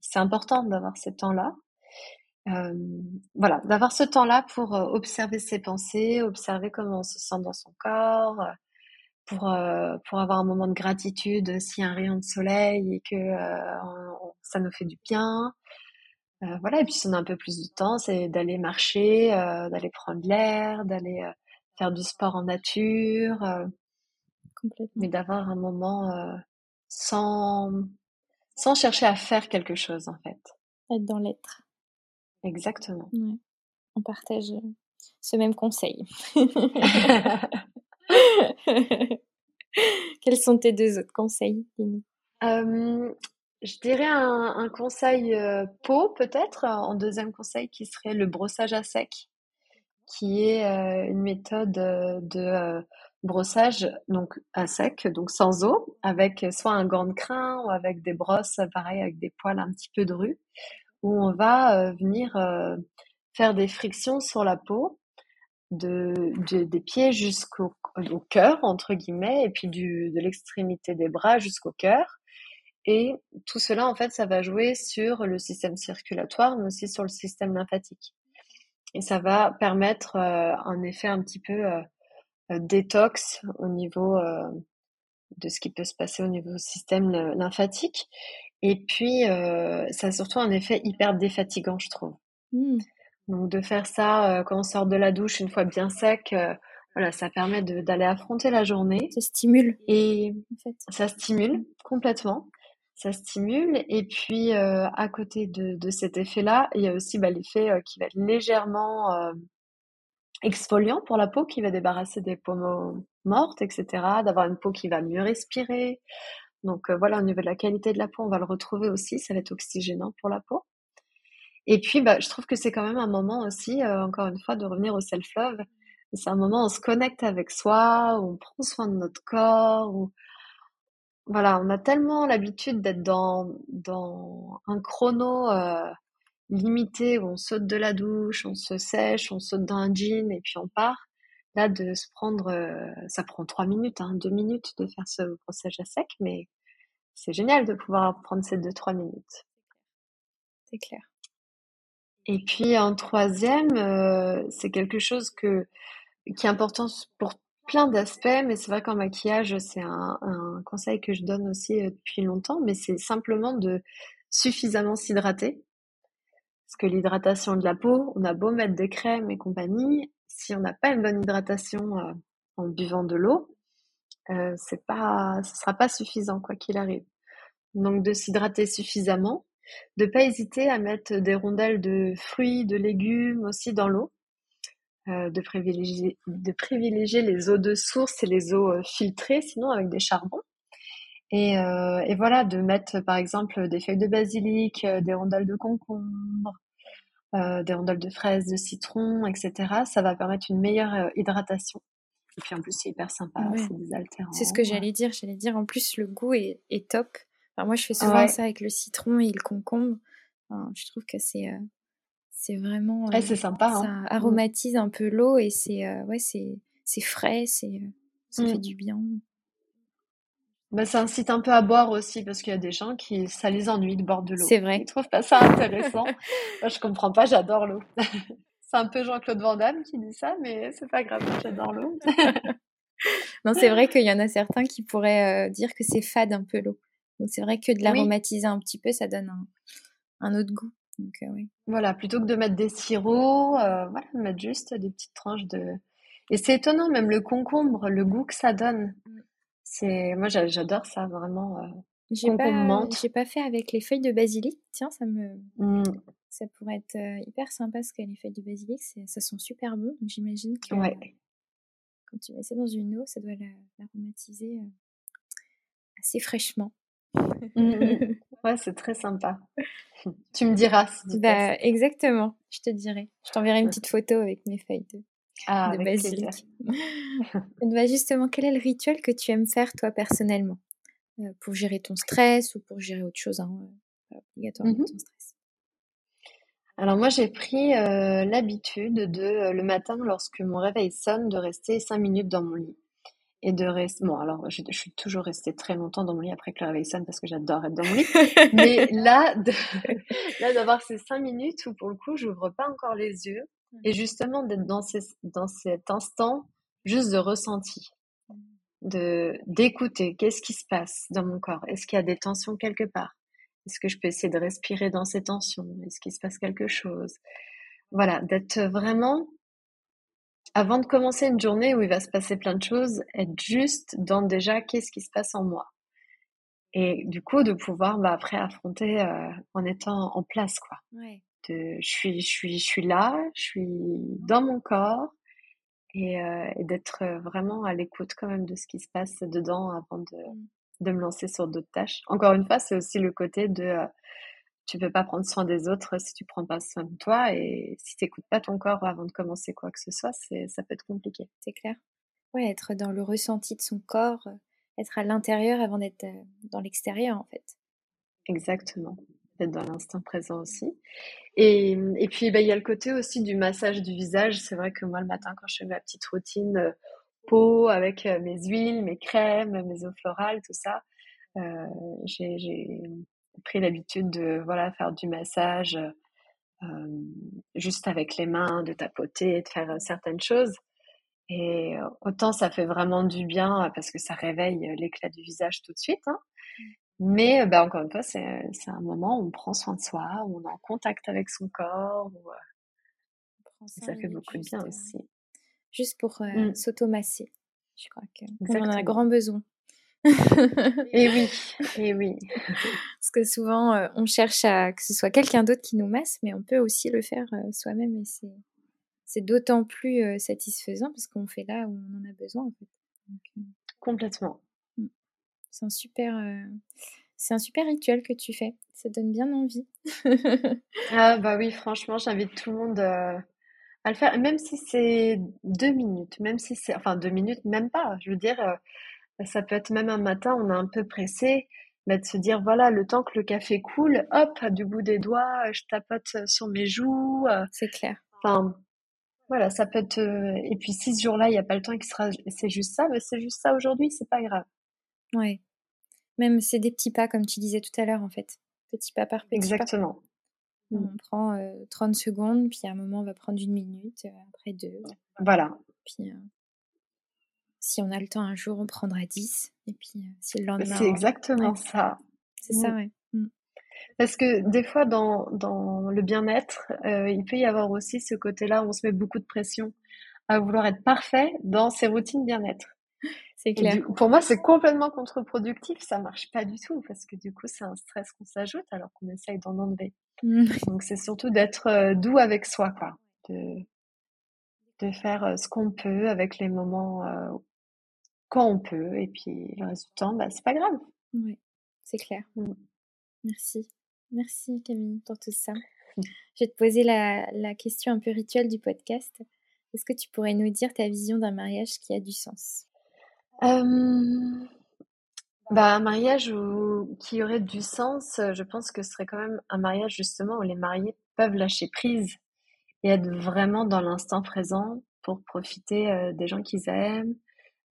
c'est important d'avoir ce temps-là. voilà, d'avoir ce temps-là pour observer ses pensées, observer comment on se sent dans son corps, pour, euh, pour avoir un moment de gratitude s'il y a un rayon de soleil et que euh, ça nous fait du bien. Euh, voilà, et puis si on a un peu plus de temps, c'est d'aller marcher, d'aller prendre l'air, d'aller faire du sport en nature. Complètement. Mais d'avoir un moment sans, sans chercher à faire quelque chose en fait. Être dans l'être. Exactement. On partage ce même conseil. Quels sont tes deux autres conseils Je dirais un, conseil peau peut-être, en deuxième conseil qui serait le brossage à sec, qui est une méthode de brossage donc à sec, donc sans eau, avec soit un gant de crin ou avec des brosses, pareil avec des poils un petit peu drus, où on va venir faire des frictions sur la peau de, des pieds jusqu'au au cœur, entre guillemets, et puis du, de l'extrémité des bras jusqu'au cœur. Et tout cela, en fait, ça va jouer sur le système circulatoire, mais aussi sur le système lymphatique. Et ça va permettre euh, un effet un petit peu euh, euh, détox au niveau de ce qui peut se passer au niveau du système lymphatique. Et puis, ça a surtout un effet hyper défatigant, je trouve. Mmh. Donc de faire ça quand on sort de la douche une fois bien sec, voilà, ça permet d'aller affronter la journée. Ça stimule. Et ça stimule complètement. Ça stimule. Et puis à côté de, cet effet-là, il y a aussi bah, l'effet qui va être légèrement exfoliant pour la peau, qui va débarrasser des peaux mortes, etc. D'avoir une peau qui va mieux respirer. Donc voilà, au niveau de la qualité de la peau, on va le retrouver aussi. Ça va être oxygénant pour la peau. Et puis, bah, je trouve que c'est quand même un moment aussi, euh, encore une fois, de revenir au self-love. C'est un moment où on se connecte avec soi, où on prend soin de notre corps, où voilà, on a tellement l'habitude d'être dans, un chrono euh, limité où on saute de la douche, on se sèche, on saute dans un jean et puis on part. Là, de se prendre, euh, ça prend trois minutes, hein, deux minutes de faire ce brossage à sec, mais c'est génial de pouvoir prendre ces deux, trois minutes. C'est clair. Et puis en troisième, euh, c'est quelque chose que, qui est important pour plein d'aspects, mais c'est vrai qu'en maquillage, c'est un, conseil que je donne aussi euh, depuis longtemps, mais c'est simplement de suffisamment s'hydrater. Parce que l'hydratation de la peau, on a beau mettre des crèmes et compagnie, si on n'a pas une bonne hydratation euh, en buvant de l'eau, c'est pas, ce sera pas suffisant quoi qu'il arrive. Donc de s'hydrater suffisamment, de pas hésiter à mettre des rondelles de fruits, de légumes aussi dans l'eau, euh, de, privilégier, de privilégier les eaux de source et les eaux euh, filtrées, sinon avec des charbons. Et, euh, et, voilà, de mettre par exemple des feuilles de basilic, des rondelles de concombre, des rondelles de fraises, de citron, etc. Ça va permettre une meilleure hydratation. Et puis en plus, c'est hyper sympa, c'est désaltérant. C'est ce que j'allais dire. J'allais dire en plus, le goût est, est top moi, je fais souvent ça avec le citron et le concombre. je trouve que c'est euh, c'est vraiment. c'est sympa. Ça hein. aromatise un peu l'eau et c'est euh, ouais, c'est frais, c'est ça fait mmh. du bien. Bah, ça incite un peu à boire aussi parce qu'il y a des gens qui, ça les ennuie de boire de l'eau. C'est vrai. Ils trouvent pas ça intéressant. Moi, je comprends pas, j'adore l'eau. C'est un peu Jean-Claude Van Damme qui dit ça, mais c'est pas grave, j'adore l'eau. non, c'est vrai qu'il y en a certains qui pourraient euh, dire que c'est fade un peu l'eau. Donc c'est vrai que de l'aromatiser un petit peu, ça donne un, autre goût. Donc, euh, oui. Voilà, plutôt que de mettre des sirops, euh, voilà, mettre juste des petites tranches de. Et c'est étonnant, même le concombre, le goût que ça donne. C'est moi j'adore ça vraiment. Euh, j'ai pas, j'ai pas fait avec les feuilles de basilic. Tiens, ça me, mmh. ça pourrait être euh, hyper sympa parce que les feuilles de basilic, ça sent super bon. Donc j'imagine que quand tu mets ça dans une eau, ça doit l'aromatiser assez fraîchement. Mmh, mmh. Ouais, c'est très sympa. tu me diras si tu bah, Exactement, je te dirai. Je t'enverrai une petite photo avec mes feuilles de, ah, de basilic. bah, justement, quel est le rituel que tu aimes faire toi personnellement? Euh, pour gérer ton stress ou pour gérer autre chose, hein, euh, obligatoirement mmh ton stress? Alors moi j'ai pris euh, l'habitude de le matin lorsque mon réveil sonne de rester cinq minutes dans mon lit et de rester. Bon, alors je, suis toujours restée très longtemps dans mon lit après que le réveil sonne parce que j'adore être dans mon lit. Mais là, là d'avoir ces cinq minutes où pour le coup, j'ouvre pas encore les yeux et justement d'être dans, dans cet instant juste de ressenti de d'écouter qu'est-ce qui se passe dans mon corps. Est-ce qu'il y a des tensions quelque part? Est-ce que je peux essayer de respirer dans ces tensions? Est-ce qu'il se passe quelque chose? Voilà, d'être vraiment avant de commencer une journée où il va se passer plein de choses, être juste dans déjà qu'est-ce qui se passe en moi. Et du coup, de pouvoir bah, après affronter euh, en étant en place, quoi. De, je suis, je suis, je suis là, je suis dans mon corps, euh, et, d'être euh, vraiment à l'écoute quand même de ce qui se passe dedans avant de, mmh. de me lancer sur d'autres tâches. Encore une fois, c'est aussi le côté de euh, tu peux pas prendre soin des autres si tu prends pas soin de toi et si tu n'écoutes pas ton corps avant de commencer quoi que ce soit, c'est ça peut être compliqué. C'est clair. Ouais, être dans le ressenti de son corps, être à l'intérieur avant d'être dans l'extérieur en fait. Exactement être dans l'instant présent aussi. Et, et puis, bah, il y a le côté aussi du massage du visage. C'est vrai que moi, le matin, quand je fais ma petite routine euh, peau avec euh, mes huiles, mes crèmes, mes eaux florales, tout ça, euh, j'ai pris l'habitude de voilà, faire du massage juste avec les mains, de tapoter, de faire certaines choses. Et autant ça fait vraiment du bien parce que ça réveille l'éclat du visage tout de suite. Hein. Mais bah, encore une fois, c'est, un moment où on prend soin de soi, où on est en contact avec son corps. Euh, ça fait beaucoup de bien aussi. Juste pour euh, mmh. s'automasser. Je crois qu'on en a grand besoin. et oui, et oui. Parce que souvent, euh, on cherche à que ce soit quelqu'un d'autre qui nous masse, mais on peut aussi le faire soi-même et c'est, c'est d'autant plus satisfaisant parce qu'on fait là où on en a besoin en fait. Complètement. C'est un super, euh, c'est un super rituel que tu fais. Ça donne bien envie. ah bah oui, franchement, j'invite tout le monde euh, à le faire, même si c'est deux minutes, même si c'est, enfin deux minutes, même pas. Je veux dire, euh, ça peut être même un matin, on est un peu pressé, mais de se dire voilà, le temps que le café coule, hop, du bout des doigts, je tapote sur mes joues. c'est clair. Enfin, voilà, ça peut être. et puis si ce jour-là, il n'y a pas le temps et que c'est juste ça, mais c'est juste ça aujourd'hui, c'est pas grave. Ouais. Même c'est des petits pas, comme tu disais tout à l'heure, en fait. Petit pas par petit Exactement. On prend 30 secondes, puis à un moment, on va prendre une minute, après deux. Voilà. Puis si on a le temps un jour, on prendra 10. Et puis si le lendemain. C'est exactement ça. C'est ça, mmh. ouais. Mmh. Parce que des fois, dans, dans le bien-être, il peut y avoir aussi ce côté-là où on se met beaucoup de pression à vouloir être parfait dans ses routines bien-être. C'est clair. pour moi, c'est complètement contre-productif. Ça marche pas du tout parce que du coup, c'est un stress qu'on s'ajoute alors qu'on essaye d'en enlever. Mmh. Donc, c'est surtout d'être euh, doux avec soi, quoi. De, de faire euh, ce qu'on peut avec les moments euh, quand on peut. Et puis, le reste du temps, bah, c'est pas grave. Oui, c'est clair. Mmh. Merci. Merci Camille pour tout ça. Je vais te poser la, la question un peu rituelle du podcast. Est-ce que tu pourrais nous dire ta vision d'un mariage qui a du sens? Bah, un mariage qui aurait du sens, je pense que ce serait quand même un mariage justement où les mariés peuvent lâcher prise et être vraiment dans l'instant présent pour profiter des gens qu'ils aiment,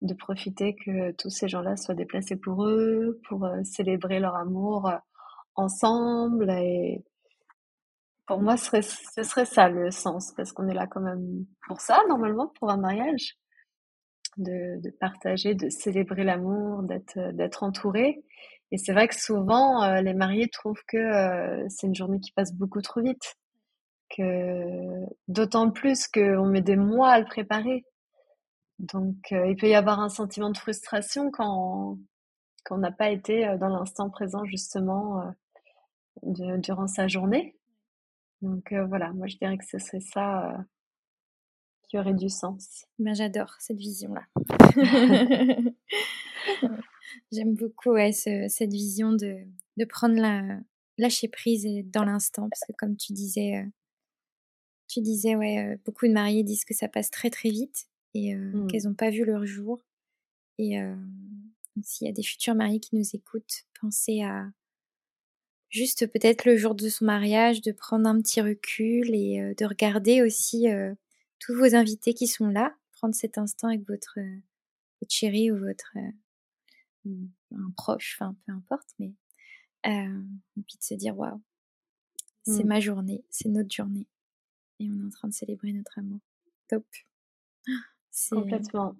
de profiter que tous ces gens-là soient déplacés pour eux, pour euh, célébrer leur amour euh, ensemble. Et pour moi, ce serait, ce serait ça le sens, parce qu'on est là quand même pour ça, normalement, pour un mariage. De, de partager, de célébrer l'amour, d'être, d'être entouré. Et c'est vrai que souvent, euh, les mariés trouvent que c'est une journée qui passe beaucoup trop vite. Que, d'autant plus qu'on met des mois à le préparer. Donc, euh, il peut y avoir un sentiment de frustration quand, on n'a pas été euh, dans l'instant présent, justement, euh, de, durant sa journée. Donc, voilà, moi, je dirais que ce serait ça qui aurait du sens. Ben, j'adore cette vision-là. J'aime beaucoup ouais, cette vision de, de prendre la lâcher prise dans l'instant, parce que comme tu disais, tu disais, ouais, beaucoup de mariés disent que ça passe très très vite et mmh. qu'elles n'ont pas vu leur jour. Et s'il y a des futurs mariés qui nous écoutent, pensez à juste peut-être le jour de son mariage, de prendre un petit recul et de regarder aussi tous vos invités qui sont là, prendre cet instant avec votre, votre chéri ou votre un proche, enfin peu importe, mais et puis de se dire waouh, c'est mmh. ma journée, c'est notre journée et on est en train de célébrer notre amour. Top. Complètement.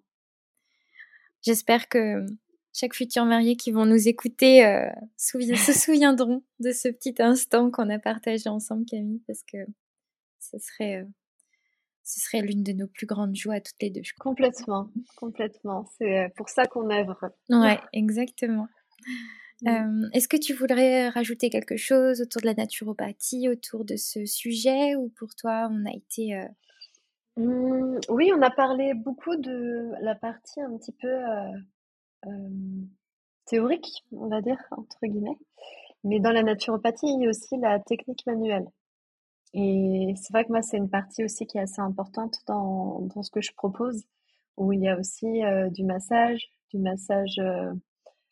J'espère que chaque futur marié qui vont nous écouter euh, se souviendront de ce petit instant qu'on a partagé ensemble, Camille, parce que ce serait, euh, ce serait l'une de nos plus grandes joies toutes les deux. Complètement, complètement. C'est euh, pour ça qu'on œuvre. Ouais, exactement. Mm. Est-ce que tu voudrais rajouter quelque chose autour de la naturopathie, autour de ce sujet, ou pour toi, on a été Mmh, oui, on a parlé beaucoup de la partie un petit peu euh, théorique, on va dire, entre guillemets. Mais dans la naturopathie, il y a aussi la technique manuelle. Et c'est vrai que moi, c'est une partie aussi qui est assez importante dans, ce que je propose, où il y a aussi euh, du massage, du massage euh,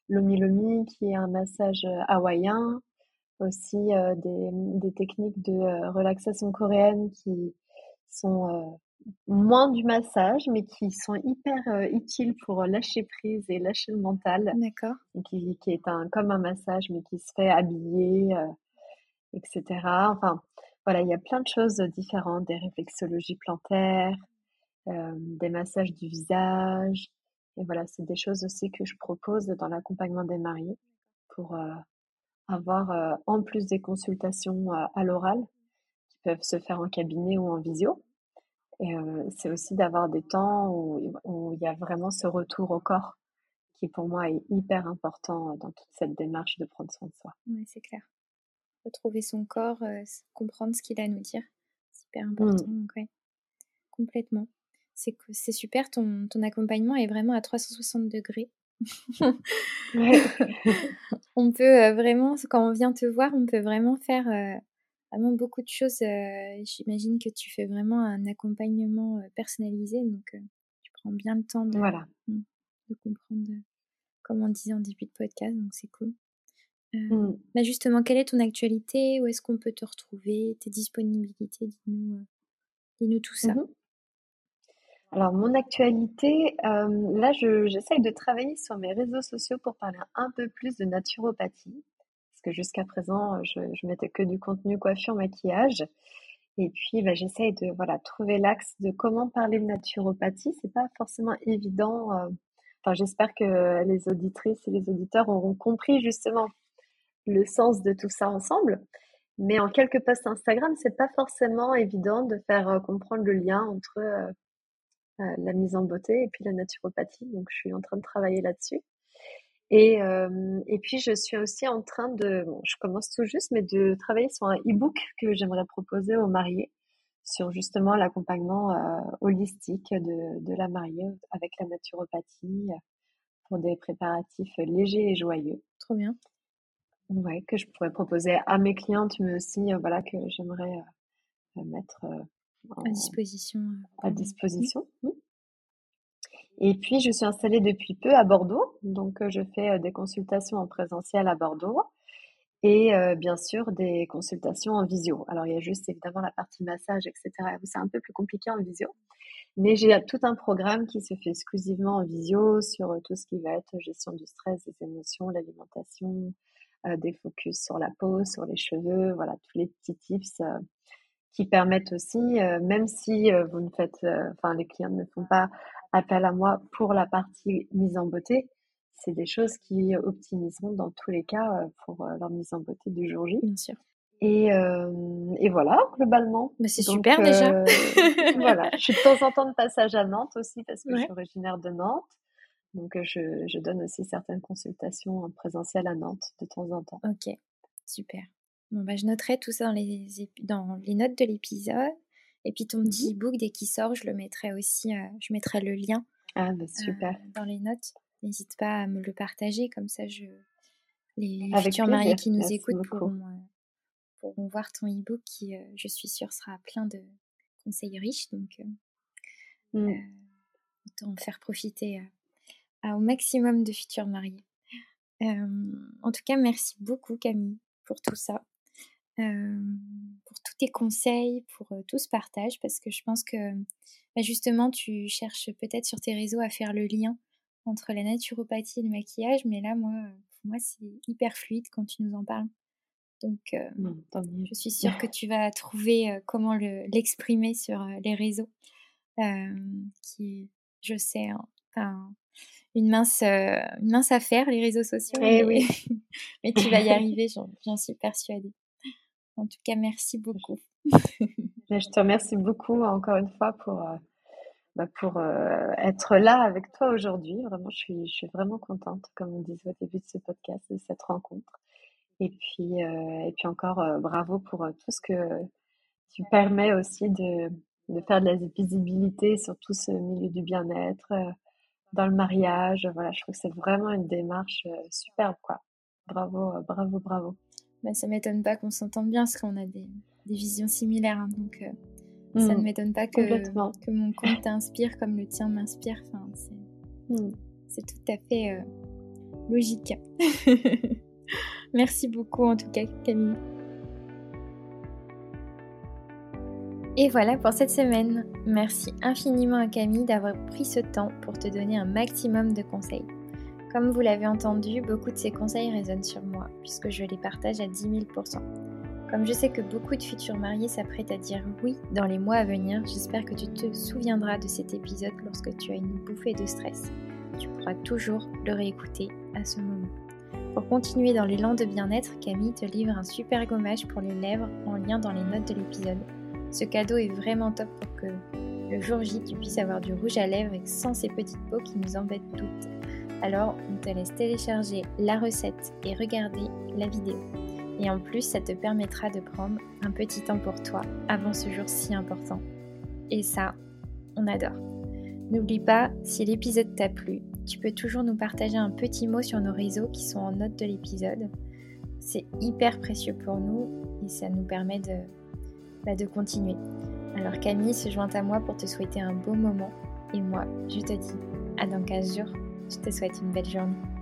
lomi lomi, qui est un massage hawaïen, aussi des techniques de relaxation coréenne qui sont moins du massage, mais qui sont hyper euh, utiles pour lâcher prise et lâcher le mental. D'accord. Qui, qui est un, comme un massage, mais qui se fait habiller, euh, etc. Enfin, voilà, il y a plein de choses différentes, des réflexologies plantaires, euh, des massages du visage. Et voilà, c'est des choses aussi que je propose dans l'accompagnement des mariés pour avoir, en plus des consultations à l'oral, qui peuvent se faire en cabinet ou en visio, et c'est aussi d'avoir des temps où, il y a vraiment ce retour au corps qui pour moi est hyper important dans toute cette démarche de prendre soin de soi. Oui, c'est clair. Retrouver son corps, comprendre ce qu'il a à nous dire, c'est hyper important. Mmh. complètement. C'est c'est super, ton, ton accompagnement est vraiment à 360 degrés. on peut vraiment, quand on vient te voir, on peut vraiment faire vraiment beaucoup de choses. J'imagine que tu fais vraiment un accompagnement personnalisé, donc tu prends bien le temps de, voilà. Mmh, de comprendre, comme on disait en début de podcast, donc c'est cool. Mmh. Bah justement, quelle est ton actualité? Où est-ce qu'on peut te retrouver? Tes disponibilités? Dis-nous dis tout ça. Mmh Alors, mon actualité, là, j'essaye de travailler sur mes réseaux sociaux pour parler un peu plus de naturopathie jusqu'à présent, je, je mettais que du contenu coiffure, maquillage. Et puis, bah, j'essaye de trouver l'axe de comment parler de naturopathie. C'est pas forcément évident. J'espère que les auditrices et les auditeurs auront compris justement le sens de tout ça ensemble. Mais en quelques posts Instagram, c'est pas forcément évident de faire comprendre le lien entre la mise en beauté et puis la naturopathie. Donc, je suis en train de travailler là-dessus. Et, euh, et puis, je suis aussi en train de, bon, je commence tout juste, mais de travailler sur un e-book que j'aimerais proposer aux mariés sur justement l'accompagnement euh, holistique de, de la mariée avec la naturopathie pour des préparatifs légers et joyeux. Trop bien. Ouais, que je pourrais proposer à mes clientes, mais aussi, euh, voilà, que j'aimerais euh, mettre à disposition. À disposition. Mmh. Et puis, je suis installée depuis peu à Bordeaux. Donc, euh, je fais euh, des consultations en présentiel à Bordeaux et euh, bien sûr des consultations en visio. Alors, il y a juste évidemment la partie massage, etc. C'est un peu plus compliqué en visio. Mais j'ai tout un programme qui se fait exclusivement en visio sur tout ce qui va être gestion du stress, des émotions, l'alimentation, des focus sur la peau, sur les cheveux, voilà, tous les petits tips qui permettent aussi, même si vous ne faites, enfin les clients ne font pas appel à moi pour la partie mise en beauté, c'est des choses qui optimiseront dans tous les cas pour leur mise en beauté du jour J. Bien sûr. Et, euh, et voilà, globalement. Mais c'est super déjà. Euh, voilà, je suis de temps en temps de passage à Nantes aussi parce que je suis originaire de Nantes. Donc je, je, donne aussi certaines consultations en présentiel à Nantes de temps en temps. Ok, super. Bon, bah, je noterai tout ça dans les, dans les notes de l'épisode. Et puis ton petit mmh e-book, dès qu'il sort, je le mettrai aussi, euh, je mettrai le lien ah, bah, super. dans les notes. N'hésite pas à me le partager, comme ça je, les futurs mariés qui nous écoutent pourront, pourront voir ton e-book qui, euh, je suis sûre, sera plein de conseils riches. Donc, euh, mmh. euh, autant faire profiter au maximum de futurs mariés. en tout cas, merci beaucoup Camille pour tout ça, pour tous tes conseils, pour tout ce partage, parce que je pense que bah, justement, tu cherches peut-être sur tes réseaux à faire le lien entre la naturopathie et le maquillage, mais là, moi, pour moi, c'est hyper fluide quand tu nous en parles. Donc, euh, je suis sûre que tu vas trouver euh, comment l'exprimer sur euh, les réseaux, qui, je sais, hein, une, mince, une mince affaire, les réseaux sociaux. Eh mais, oui. mais tu vas y arriver, j'en suis persuadée. En tout cas, merci beaucoup. je te remercie beaucoup encore une fois pour, bah, pour être là avec toi aujourd'hui. Vraiment, je suis, je suis vraiment contente, comme on disait au début de ce podcast, de cette rencontre. Et puis, euh, et puis encore, euh, bravo pour euh, tout ce que tu permets aussi de, de faire de la visibilité sur tout ce milieu du bien-être, dans le mariage. Voilà, je trouve que c'est vraiment une démarche superbe. Bravo, bravo, bravo. Bah, ça m'étonne pas qu'on s'entende bien, parce qu'on a des, des, visions similaires. Hein, donc, ça ne mmh. m'étonne pas que, que mon compte t'inspire comme le tien m'inspire. Enfin, c'est mmh. tout à fait logique. Merci beaucoup en tout cas Camille. Et voilà pour cette semaine. Merci infiniment à Camille d'avoir pris ce temps pour te donner un maximum de conseils. Comme vous l'avez entendu, beaucoup de ces conseils résonnent sur moi, puisque je les partage à 10 000% Comme je sais que beaucoup de futurs mariés s'apprêtent à dire oui dans les mois à venir, j'espère que tu te souviendras de cet épisode lorsque tu as une bouffée de stress. Tu pourras toujours le réécouter à ce moment. Pour continuer dans l'élan de bien-être, Camille te livre un super gommage pour les lèvres en lien dans les notes de l'épisode. Ce cadeau est vraiment top pour que le jour J tu puisses avoir du rouge à lèvres sans ces petites peaux qui nous embêtent toutes. Alors on te laisse télécharger la recette et regarder la vidéo. Et en plus ça te permettra de prendre un petit temps pour toi avant ce jour si important. Et ça, on adore. N'oublie pas, si l'épisode t'a plu, tu peux toujours nous partager un petit mot sur nos réseaux qui sont en note de l'épisode. C'est hyper précieux pour nous et ça nous permet de, bah, continuer. Alors Camille se joint à moi pour te souhaiter un beau moment et moi, je te dis à dans 15 jours. Je te souhaite une belle journée.